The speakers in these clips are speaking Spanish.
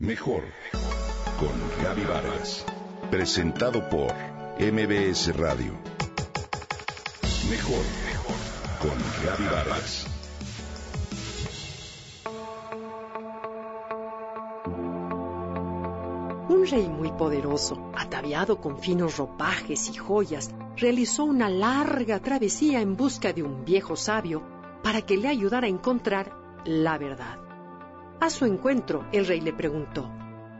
Mejor con Gaby Vargas. Presentado por MBS Radio. Mejor con Gaby Vargas. Un rey muy poderoso, ataviado con finos ropajes y joyas, realizó una larga travesía en busca de un viejo sabio para que le ayudara a encontrar la verdad. A su encuentro, el rey le preguntó,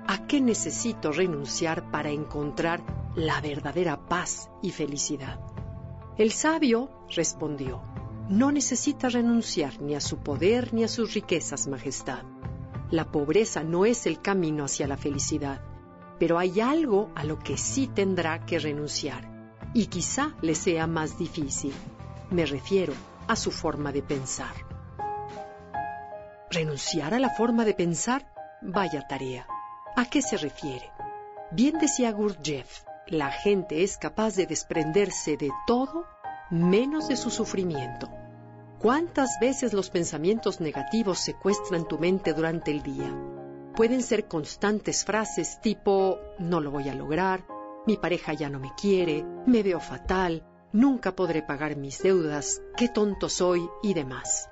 ¿a qué necesito renunciar para encontrar la verdadera paz y felicidad? El sabio respondió, no necesita renunciar ni a su poder ni a sus riquezas, Majestad. La pobreza no es el camino hacia la felicidad, pero hay algo a lo que sí tendrá que renunciar, y quizá le sea más difícil. Me refiero a su forma de pensar. ¿Renunciar a la forma de pensar? Vaya tarea. ¿A qué se refiere? Bien decía Gurdjieff, la gente es capaz de desprenderse de todo menos de su sufrimiento. ¿Cuántas veces los pensamientos negativos secuestran tu mente durante el día? Pueden ser constantes frases tipo no lo voy a lograr, mi pareja ya no me quiere, me veo fatal, nunca podré pagar mis deudas, qué tonto soy y demás.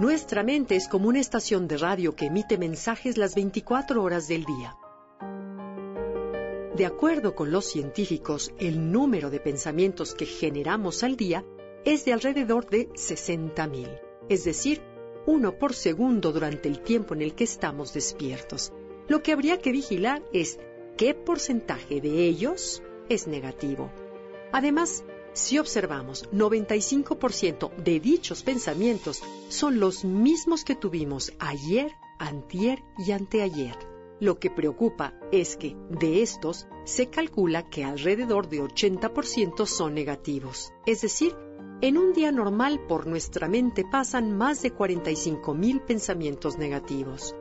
Nuestra mente es como una estación de radio que emite mensajes las 24 horas del día. De acuerdo con los científicos, el número de pensamientos que generamos al día es de alrededor de 60.000, es decir, uno por segundo durante el tiempo en el que estamos despiertos. Lo que habría que vigilar es qué porcentaje de ellos es negativo. Además, si observamos, 95% de dichos pensamientos son los mismos que tuvimos ayer, antier y anteayer. Lo que preocupa es que de estos se calcula que alrededor de 80% son negativos. Es decir, en un día normal por nuestra mente pasan más de 45.000 pensamientos negativos.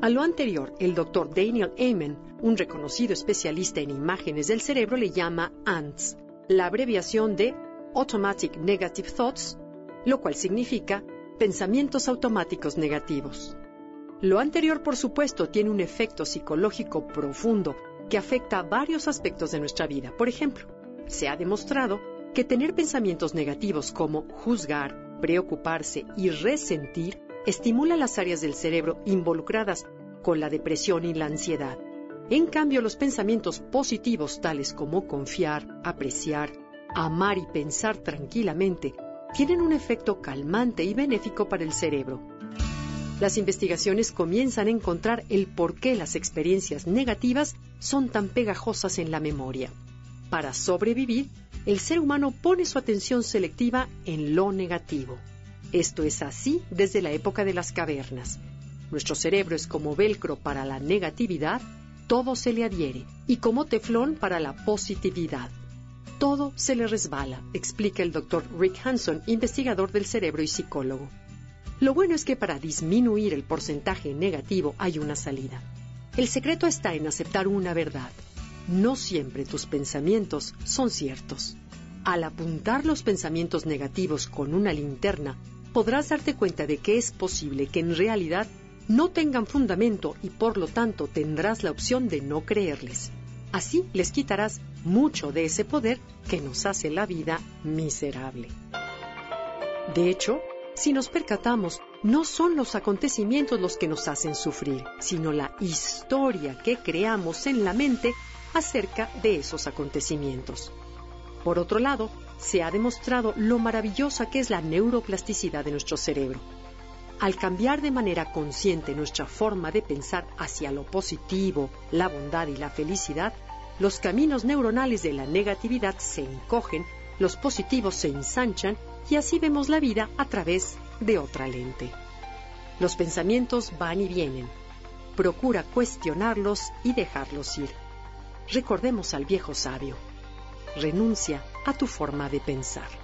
A lo anterior, el doctor Daniel Amen, un reconocido especialista en imágenes del cerebro, le llama ANTS, la abreviación de Automatic Negative Thoughts, lo cual significa pensamientos automáticos negativos. Lo anterior, por supuesto, tiene un efecto psicológico profundo que afecta a varios aspectos de nuestra vida. Por ejemplo, se ha demostrado que tener pensamientos negativos como juzgar, preocuparse y resentir estimula las áreas del cerebro involucradas con la depresión y la ansiedad. En cambio, los pensamientos positivos tales como confiar, apreciar, amar y pensar tranquilamente tienen un efecto calmante y benéfico para el cerebro. Las investigaciones comienzan a encontrar el por qué las experiencias negativas son tan pegajosas en la memoria. Para sobrevivir, el ser humano pone su atención selectiva en lo negativo. Esto es así desde la época de las cavernas. Nuestro cerebro es como velcro para la negatividad, todo se le adhiere, y como teflón para la positividad. Todo se le resbala, explica el doctor Rick Hanson, investigador del cerebro y psicólogo. Lo bueno es que para disminuir el porcentaje negativo hay una salida. El secreto está en aceptar una verdad. No siempre tus pensamientos son ciertos. Al apuntar los pensamientos negativos con una linterna, podrás darte cuenta de que es posible que en realidad no tengan fundamento y por lo tanto tendrás la opción de no creerles. Así les quitarás mucho de ese poder que nos hace la vida miserable. De hecho, si nos percatamos, no son los acontecimientos los que nos hacen sufrir, sino la historia que creamos en la mente acerca de esos acontecimientos. Por otro lado, se ha demostrado lo maravillosa que es la neuroplasticidad de nuestro cerebro. Al cambiar de manera consciente nuestra forma de pensar hacia lo positivo, la bondad y la felicidad, los caminos neuronales de la negatividad se encogen, los positivos se ensanchan y así vemos la vida a través de otra lente. Los pensamientos van y vienen. Procura cuestionarlos y dejarlos ir. Recordemos al viejo sabio renuncia a tu forma de pensar.